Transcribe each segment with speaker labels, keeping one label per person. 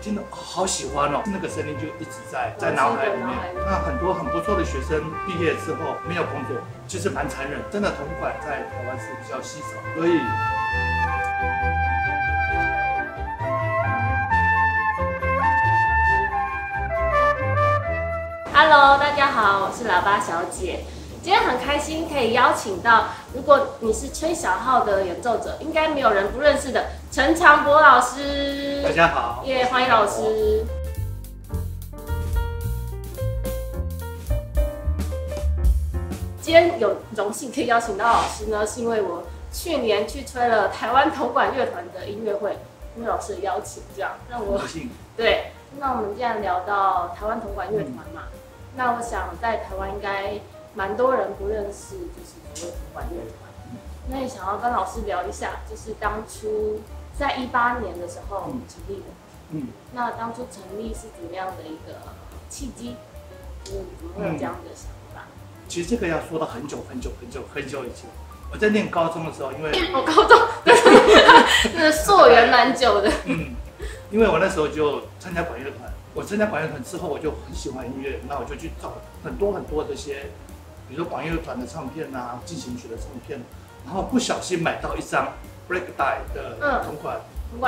Speaker 1: 真的好喜欢哦，那个声音就一直在在脑海里面。那很多很不错的学生毕业之后没有工作，其实蛮残忍。真的同款在台湾是比较稀少，所以。
Speaker 2: Hello，大家好，我是喇叭小姐。今天很开心可以邀请到，如果你是吹小号的演奏者，应该没有人不认识的陈长博老师。
Speaker 1: 大家好，
Speaker 2: 耶，欢迎老师。今天有荣幸可以邀请到老师呢，是因为我去年去吹了台湾铜管乐团的音乐会，因为老师的邀请，这样让我 对。那我们既然聊到台湾铜管乐团嘛，那我想在台湾应该。蛮多人不认识，就是所谓管乐团。那也想要跟老师聊一下，就是当初在一八年的时候成立的。嗯。那当初成立是怎么样的一个契机？就是怎么会有这样的想法？
Speaker 1: 其实这个要说到很久很久很久很久以前。我在念高中的时候，因为
Speaker 2: 我高中，那溯源蛮久的。
Speaker 1: 嗯。因为我那时候就参加管乐团，我参加管乐团之后，我就很喜欢音乐，那我就去找很多很多这些。比如说管乐团的唱片啊，进行曲的唱片，然后不小心买到一张 Break Die 的同款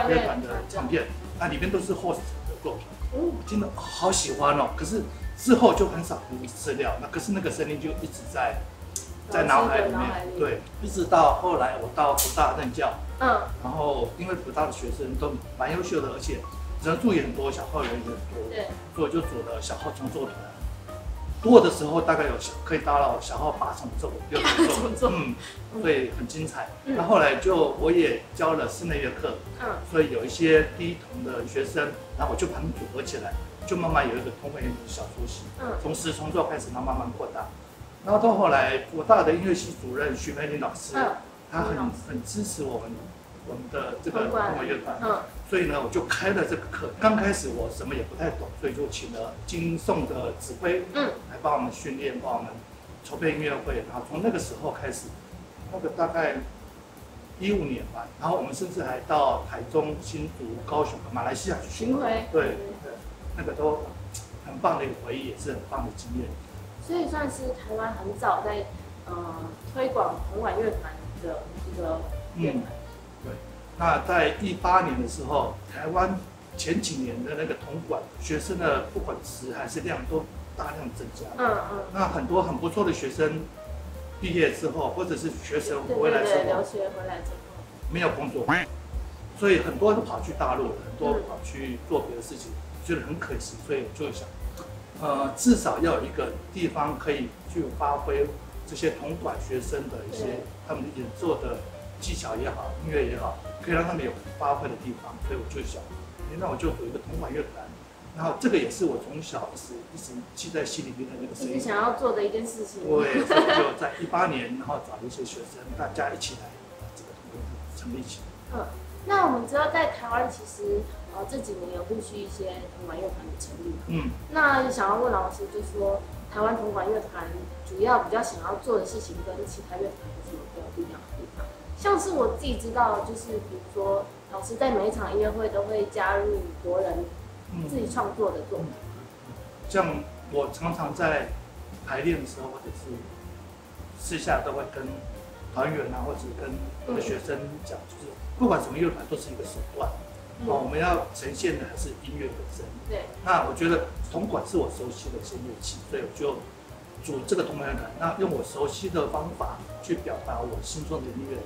Speaker 1: 乐团的唱片，那里面都是 Host 的作品，哦，真的好喜欢哦。可是之后就很少读资料，那可是那个声音就一直在在脑海里面，对，一直到后来我到福大任教，嗯，然后因为福大的学生都蛮优秀的，而且人数也很多，小号人也很多，对，所以就组了小号创作团。多的时候大概有可以达到小号八重奏、六重奏，嗯，所以很精彩。那后来就我也教了室内乐课，嗯，所以有一些低同的学生，然后我就把他们组合起来，就慢慢有一个铜管乐小熟悉，嗯，从十重奏开始，然后慢慢扩大。然后到后来，我大的音乐系主任徐培林老师，他很很支持我们。我们的这个管乐团，嗯，所以呢，我就开了这个课。刚开始我什么也不太懂，所以就请了金颂的指挥，嗯，来帮我们训练，帮我们筹备音乐会。然后从那个时候开始，那个大概一五年吧，然后我们甚至还到台中、新竹、高雄、马来西亚去巡回，对，那个都很棒的一个回忆，也是很棒的经验。
Speaker 2: 所以算是台湾很早在呃推广红管乐团的一个乐团。
Speaker 1: 那在一八年的时候，台湾前几年的那个铜管学生的不管值还是量都大量增加。嗯嗯。那很多很不错的学生毕业之后，或者是学生回来之后，
Speaker 2: 留学回来之后
Speaker 1: 没有工作，所以很多都跑去大陆，很多跑去做别的事情，觉得很可惜。所以我就想，呃，至少要有一个地方可以去发挥这些铜管学生的一些他们的演奏的技巧也好，音乐也好。可以让他们有发挥的地方，所以我就想，哎，那我就有一个铜管乐团，然后这个也是我从小是一直记在心里面的那个声音，
Speaker 2: 想要做的一件事情。
Speaker 1: 对，所以就在一八年，然后找一些学生，大家一起来把这个铜管成立起来。
Speaker 2: 嗯，那我们知道在台湾其实呃这几年有陆续一些铜管乐团的成立。嗯，那想要问老师，就是说台湾铜管乐团主要比较想要做的事情跟其他乐团？像是我自己知道，就是比如说，老师在每一场音乐会都会加入国人自己创作的作品。
Speaker 1: 像我常常在排练的时候，或者是私下都会跟团员啊，或者跟我的学生讲，就是不管什么乐团都是一个手段，哦，我们要呈现的还是音乐本身。对。那我觉得铜管是我熟悉的一些乐器，所以我就组这个铜管乐团，那用我熟悉的方法去表达我心中的音乐。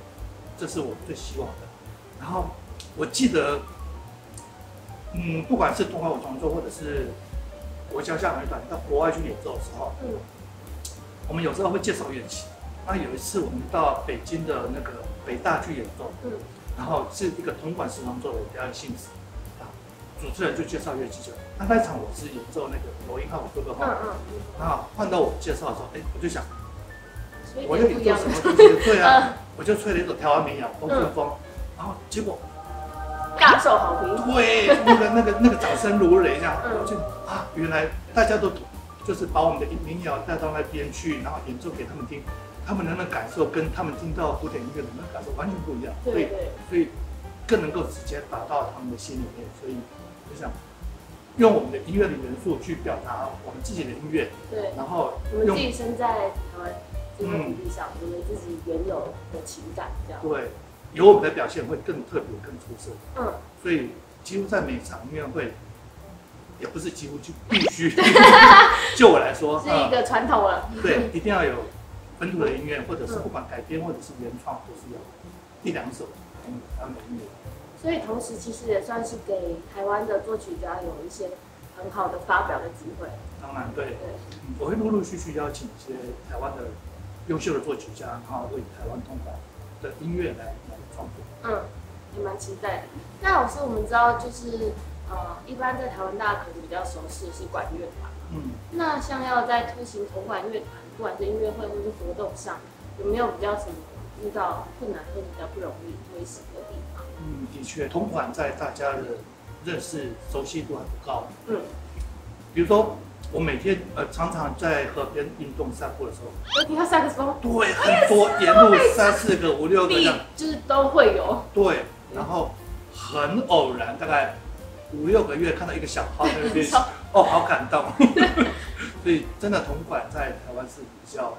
Speaker 1: 这是我最希望的。然后我记得，嗯，不管是东海我创作，或者是国家交响乐团到国外去演奏的时候，嗯，我们有时候会介绍乐器。那有一次我们到北京的那个北大去演奏，嗯，然后是一个铜管时装作的表演性质，啊，主持人就介绍乐器就，那那场我是演奏那个罗音号哥哥号，嗯嗯，然后换到我介绍的时候，哎，我就想，我要演奏什么东西？对啊。我就吹了一首台湾民谣《风顺风》，然后结果
Speaker 2: 大受好评。
Speaker 1: 对，那个那个那个掌声如雷这样，我就啊，原来大家都就是把我们的民谣带到那边去，然后演奏给他们听，他们能的感受跟他们听到古典音乐的那感受完全不一样。对，所以更能够直接打到他们的心里面。所以就想用我们的音乐的元素去表达我们自己的音乐，
Speaker 2: 对，
Speaker 1: 然后
Speaker 2: 我们自己生在台湾这块土地上，我们自己原有的情感，这样
Speaker 1: 对，有我们的表现会更特别、更出色。
Speaker 2: 嗯，
Speaker 1: 所以几乎在每场音乐会，也不是几乎就必须，就我来说
Speaker 2: 是一个传统了。
Speaker 1: 对，一定要有本土的音乐，或者是不管改编或者是原创，都是有一两首他们的音乐。
Speaker 2: 所以同时其实也算是给台湾的作曲家有一些很好的发表的机会。
Speaker 1: 当然，对，我会陆陆续续邀请一些台湾的优秀的作曲家，然后为台湾同胞的音乐来来创作。
Speaker 2: 嗯，也蛮期待的。那老师，我们知道就是呃，一般在台湾大家可能比较熟悉的是管乐团。嗯。那像要在推行同管乐团，不管是音乐会或是活动上，有没有比较什么遇到困难或者比较不容易推行的地方？
Speaker 1: 嗯，的确，铜管在大家的认识熟悉度很高。嗯。比如说，我每天呃常常在河边运动散步的时候，
Speaker 2: 我听到萨克斯风。
Speaker 1: 对，很多沿路三四个、五六个这样，
Speaker 2: 就是都会有。
Speaker 1: 对，然后很偶然，大概五六个月看到一个小号在那边，哦，好感动。所以真的铜管在台湾是比较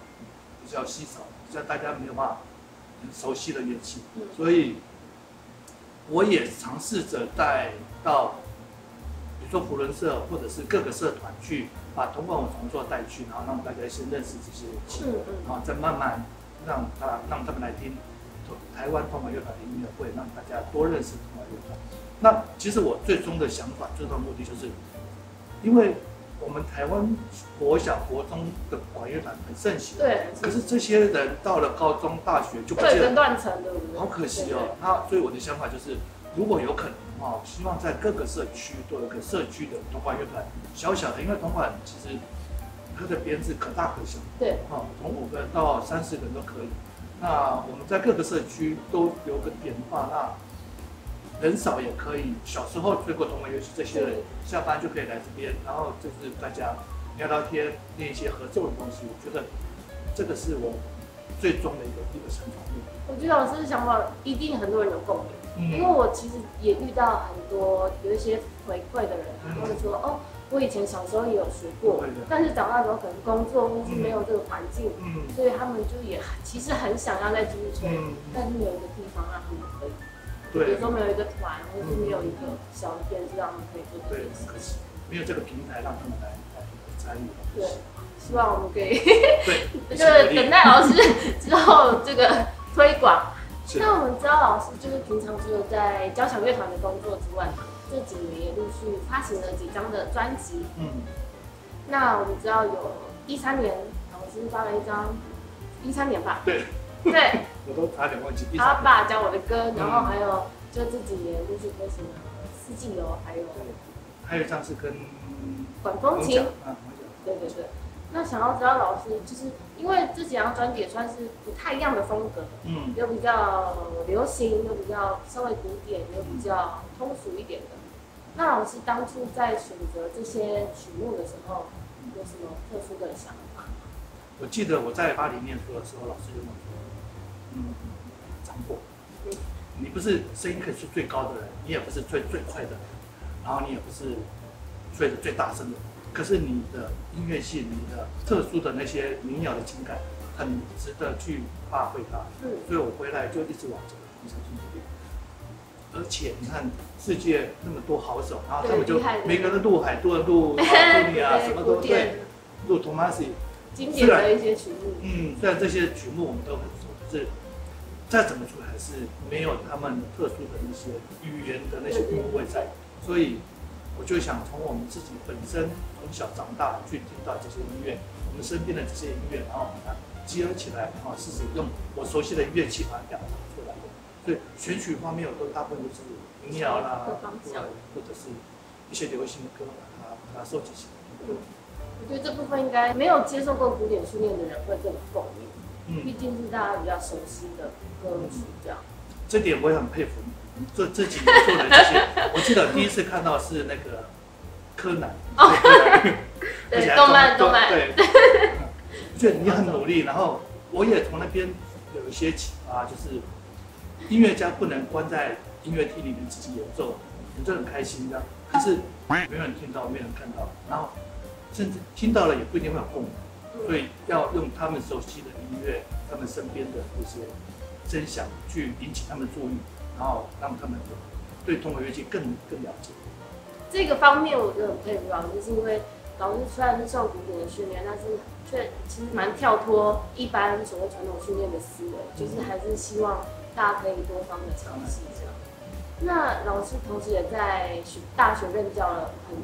Speaker 1: 比较稀少，比较大家没有办法很熟悉的乐器，所以。我也尝试着带到，比如说福伦社或者是各个社团去把同管我重奏带去，然后让大家先认识这些乐器，然后再慢慢让他让他们来听台湾同管乐团的音乐会，让大家多认识同管乐团。那其实我最终的想法、最终的目的就是，因为。我们台湾国小、国中的管乐团很盛行，
Speaker 2: 对。
Speaker 1: 可是这些人到了高中、大学就
Speaker 2: 不见断层？
Speaker 1: 好可惜哦。那所以我的想法就是，如果有可能的话，希望在各个社区都有个社区的铜管乐团，小小的，因为铜管其实它的编制可大可小，
Speaker 2: 对。
Speaker 1: 啊，从五个人到三四个都可以。那我们在各个社区都有个点的话，那。人少也可以，小时候吹过铜管乐器，这些人下班就可以来这边，然后就是大家聊聊天，练一些合奏的东西。我觉得这个是我最终的一个一个成长。
Speaker 2: 我觉得老师的想法一定很多人有共鸣，因为我其实也遇到很多有一些回馈的人，他们说哦，我以前小时候也有学过，但是长大之后可能工作或是没有这个环境，所以他们就也其实很想要再继续吹，但是没有一个地方让他们可以。比如说没有一个团，或是没有一个小的电视，让他们可以做这件事。
Speaker 1: 可是没有这个平台让他们来来参与。
Speaker 2: 对，希望我们可以。
Speaker 1: 对。
Speaker 2: 就是等待老师之后这个推广。那我们知道老师就是平常只有在交响乐团的工作之外，这几年也陆续发行了几张的专辑。嗯。那我们知道有一三年老师发了一张，一三年吧。
Speaker 1: 对。
Speaker 2: 对。
Speaker 1: 我都差点忘记。
Speaker 2: 他爸教我的歌，然后还有就这几年陆续发行了《四季游》，还有
Speaker 1: 还有一张是跟
Speaker 2: 管风琴。对对对。那想要知道老师，就是因为这几张专辑也算是不太一样的风格，嗯，又比较流行，又比较稍微古典，又比较通俗一点的。那老师当初在选择这些曲目的时候，有什么特殊的想法？
Speaker 1: 我记得我在巴黎念书的时候，老师就。嗯，掌握。你不是声音可以是最高的人，你也不是最最快的人，然后你也不是吹的最大声的。可是你的音乐性，你的特殊的那些民谣的情感，很值得去发挥它。嗯。所以我回来就一直往这个方向去努力。而且你看，世界那么多好手，然后他们就每个人录海多人录托尼啊，什么都对，录 Tomasi，
Speaker 2: 经典的一些曲目。
Speaker 1: 嗯，虽然这些曲目我们都很熟，可是。再怎么出还是没有他们特殊的一些语言的那些韵味在，所以我就想从我们自己本身从小长大去听到这些音乐，我们身边的这些音乐，然后把它结合起来，啊，试试用我熟悉的乐器把它表达出来。所以选曲方面，我都大部分都是民谣啦，或者是一些流行的歌，把它把它收集起来。
Speaker 2: 我觉得这部分应该没有接受过古典训练的人会更共鸣，嗯，毕竟是大家比较熟悉的歌曲。这样，
Speaker 1: 这点我也很佩服你。这这几年做的这些，我记得第一次看到是那个柯南，
Speaker 2: 对，动漫动漫，
Speaker 1: 对，觉得你很努力。然后我也从那边有一些启发，就是音乐家不能关在音乐厅里面自己演奏，演奏很开心这样。可是没有人听到，没有人看到，然后甚至听到了也不一定会有共鸣。所以要用他们熟悉的音乐，他们身边的这些声响去引起他们注意，然后让他们对通管乐器更更了解。
Speaker 2: 这个方面我觉得很佩服老师，是因为老师虽然是受古典的训练，但是却其实蛮跳脱一般所谓传统训练的思维，就是还是希望大家可以多方的尝试这样。那老师同时也在学大学任教了很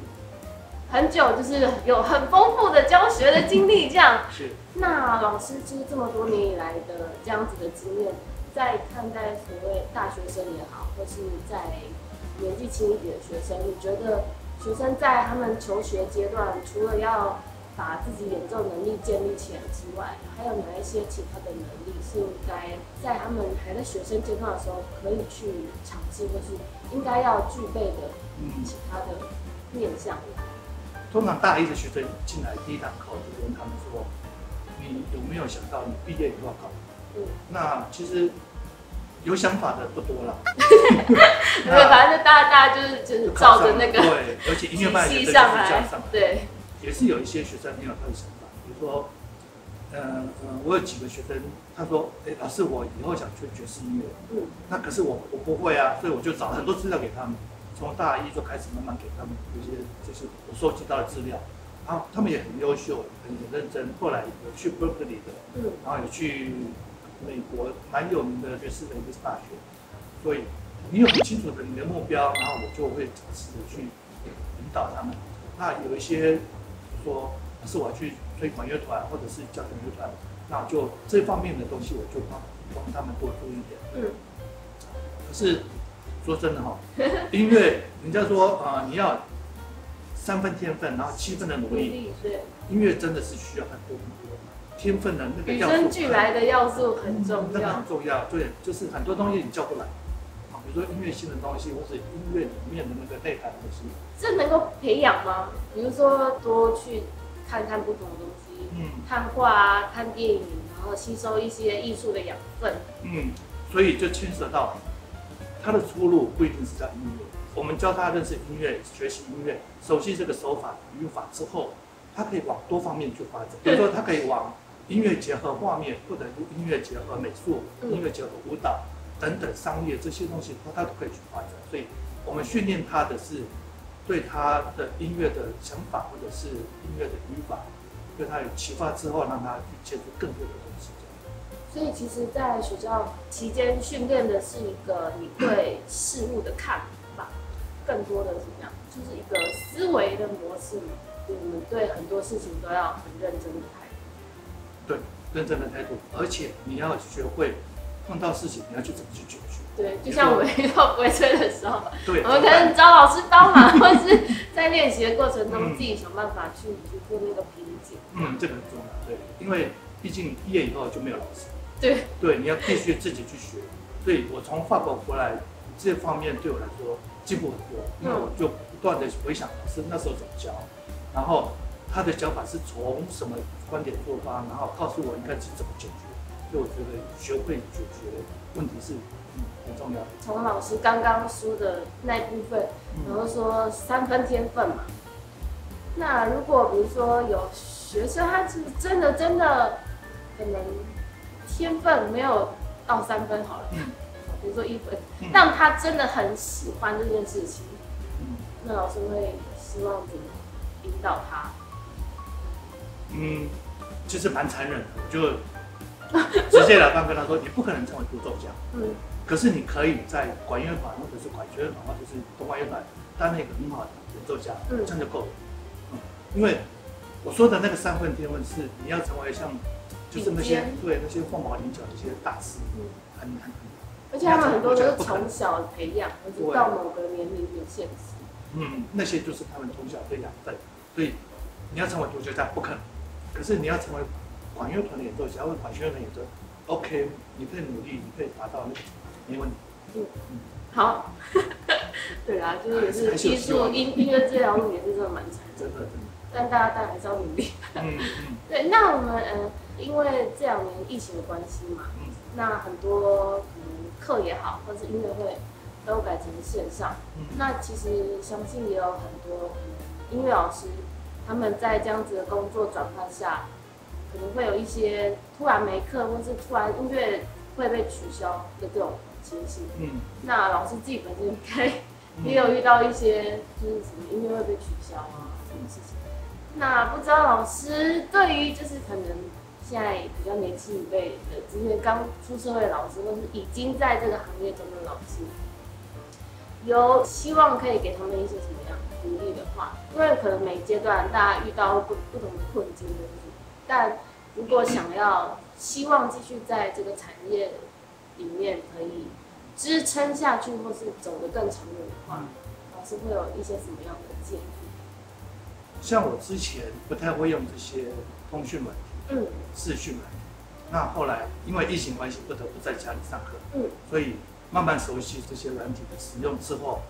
Speaker 2: 很久，就是有很丰富的教学的经历这样。
Speaker 1: 是。
Speaker 2: 那老师就是这么多年以来的这样子的经验，在看待所谓大学生也好，或是在年纪轻一点的学生，你觉得学生在他们求学阶段，除了要把自己演奏能力建立起来之外，还有哪一些其他的能力是应该在他们还在学生阶段的时候可以去尝试，或是应该要具备的其他的面向？
Speaker 1: 通常大一的学生进来第一堂课就问他们说：“你有没有想到你毕业以后要考？”嗯，那其实。有想法的不多了，
Speaker 2: 对，反正就大家大家就是就是照着那个
Speaker 1: 对，而且音乐班也 是
Speaker 2: 上。来，对，
Speaker 1: 也是有一些学生很有他的想法，比如说，呃呃，我有几个学生，他说，哎，老师，我以后想学爵士音乐，嗯，那可是我我不会啊，所以我就找了很多资料给他们，从大一就开始慢慢给他们有些就是我收集到的资料，然后他们也很优秀，很认真，后来有去 Berkeley 的，嗯，然后有去。美国蛮有名的爵士的一个大学，所以你有很清楚的你的目标，然后我就会尝试的去引导他们。那有一些说是我去推广乐团或者是交响乐团，那就这方面的东西我就帮帮他们多做一点。嗯。可是说真的哈，音乐人家说啊，你要三分天分，然后七分的努力。对。音乐真的是需要很多很多。天分的那个
Speaker 2: 与生俱来的要素很重要，
Speaker 1: 很重要。对，就是很多东西你叫不来，啊，比如说音乐性的东西，或者音乐里面的那个内涵东西，
Speaker 2: 这能够培养吗？比如说多去看看不同的东西，嗯，看画啊，看电影，然后吸收一些艺术的养分。
Speaker 1: 嗯，所以就牵涉到他的出路不一定是在音乐。我们教他认识音乐、学习音乐、熟悉这个手法、语法之后，他可以往多方面去发展。比如说，他可以往音乐结合画面，或者音乐结合美术，音乐结合舞蹈等等商业这些东西，他他都可以去发展。所以，我们训练他的是对他的音乐的想法，或者是音乐的语法，对他有启发之后，让他去接触更多的东西。
Speaker 2: 所以，其实，在学校期间训练的是一个你对事物的看法，更多的怎么样，就是一个思维的模式嘛。我们对很多事情都要很认真的。
Speaker 1: 对，认真的态度，而且你要学会碰到事情，你要去怎么去解决。
Speaker 2: 对，就像我们遇到不会吹的时候，
Speaker 1: 对，
Speaker 2: 我们可能找老师帮忙，或是在练习的过程中自己想办法去突破那个瓶颈。
Speaker 1: 嗯，这个很重要，对，因为毕竟毕业以后就没有老师。
Speaker 2: 对，
Speaker 1: 对，你要必须自己去学。所以我从法国回来，这方面对我来说进步很多，因为我就不断的回想老师那时候怎么教，然后。他的教法是从什么观点做法，然后告诉我应该是怎么解决。所以我觉得学会解决问题是很重要。
Speaker 2: 从老师刚刚说的那一部分，然后说三分天分嘛。那如果比如说有学生，他是真的真的可能天分没有到三分好了，比如说一分，但他真的很喜欢这件事情，那老师会希望怎么引导他？
Speaker 1: 嗯，其实蛮残忍的，我就 直截了当跟他说，你不可能成为独奏家。嗯。可是你可以在管乐团或者是管弦乐团或者是东管乐团当那个很好的演奏家，嗯这样就够了。嗯。因为我说的那个三分天分是你要成为像，就是那些对那些凤毛麟角的一些大师，嗯，很很。
Speaker 2: 而且他们很多都是从小培养，而且到某个年龄有限制。
Speaker 1: 嗯，那些就是他们从小的养分，所以你要成为独奏家不可能。可是你要成为管乐团的演奏家，或者管弦乐团演奏，OK，你可以努力，你可以达到那个，没问题。嗯
Speaker 2: 嗯，好。对啊，就是也是艺术音音乐这条路也是真的蛮长，
Speaker 1: 真的真的。
Speaker 2: 但大家当然还是要努力。嗯嗯。对，那我们呃，因为这两年疫情的关系嘛，嗯，那很多可能课也好，或者是音乐会都改成线上。那其实相信也有很多音乐老师，他们在这样子的工作转换下，可能会有一些突然没课，或是突然音乐会被取消的这种情形。嗯，那老师自己本身应该也有遇到一些，就是什么音乐会被取消啊，什么事情？那不知道老师对于就是可能。现在比较年轻一辈的这些刚出社会的老师，或是已经在这个行业中的老师，有希望可以给他们一些什么样鼓励的话？因为可能每阶段大家遇到不不同的困境，但如果想要希望继续在这个产业里面可以支撑下去，或是走得更长远的话，老师会有一些什么样的建议？
Speaker 1: 像我之前不太会用这些通讯软件。嗯，视讯软体，那后来因为疫情关系，不得不在家里上课。嗯，所以慢慢熟悉这些软体的使用之后，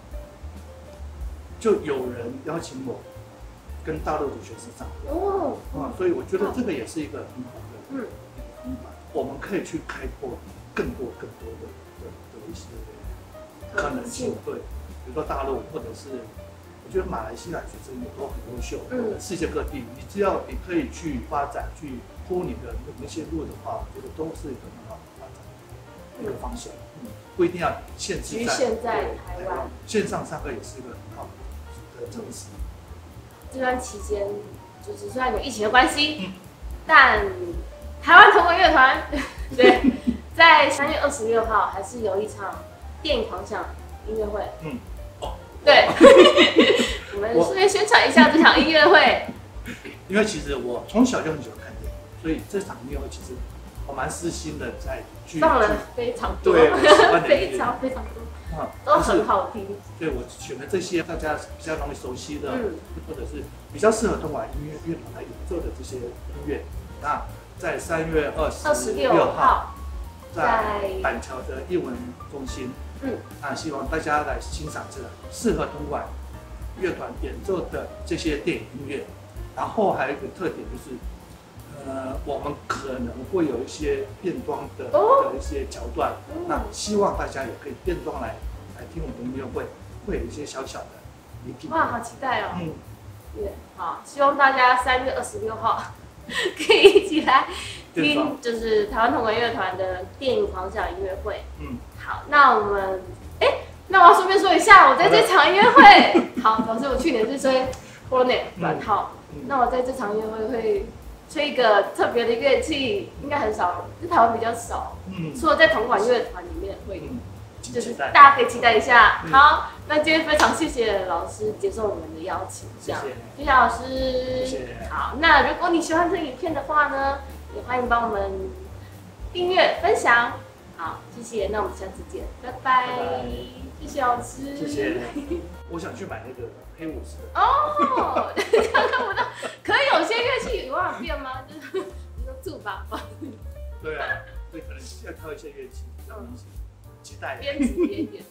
Speaker 1: 就有人邀请我跟大陆的学生上课。哦，啊，所以我觉得这个也是一个很好的，嗯，方法。我们可以去开拓更多更多的的的一些可能性。对，比如说大陆或者是。我觉得马来西亚学生也都很优秀，嗯，世界各地，你只要你可以去发展、去铺你的那些路的话，我觉得都是一个很好的发展一个方向。嗯，不一定要限制
Speaker 2: 在台湾，
Speaker 1: 线上上课也是一个很好的尝试。
Speaker 2: 这段期间，就是虽然有疫情的关系，嗯，但台湾同文乐团 对，在三月二十六号还是有一场电影狂想音乐会，嗯。对，我们顺便宣传一下这场音乐会。
Speaker 1: 因为其实我从小就很喜欢看电影，所以这场音乐会其实我蛮私心的在
Speaker 2: 去放了非常多，
Speaker 1: 对，
Speaker 2: 非常非常多，啊，都很好听。
Speaker 1: 对我选了这些大家比较容易熟悉的，或者是比较适合东莞音乐乐团来演奏的这些音乐，那在三月二十六号，在板桥的艺文中心。嗯，那希望大家来欣赏这个适合东莞乐团演奏的这些电影音乐。然后还有一个特点就是，呃，我们可能会有一些变装的的一些桥段。那希望大家也可以变装来来听我们的音乐会，会有一些小小的礼品。
Speaker 2: 哇，好期待哦！嗯，对，好，希望大家三月二十六号 可以一起来听，就是台湾同管乐团的电影狂想音乐会。嗯。好，那我们，哎，那我要顺便说一下，我在这场音乐会，好，老师，我去年是吹 cornet 软号，那我在这场音乐会会吹一个特别的乐器，应该很少，在台湾比较少，嗯，除了在同款乐团里面会，就是大家可以期待一下。好，那今天非常谢谢老师接受我们的邀请，
Speaker 1: 谢谢，
Speaker 2: 谢谢老师，谢谢。好，那如果你喜欢这影片的话呢，也欢迎帮我们订阅分享。好，谢谢，那我们下次见，拜拜。谢谢老师，
Speaker 1: 谢谢。我想去买那个黑五十。
Speaker 2: 哦，看不到，可以有些乐器有办法变吗？就是你说助把吧。
Speaker 1: 对啊，所以可能要挑一些乐器，嗯，期待。
Speaker 2: 编辑一点。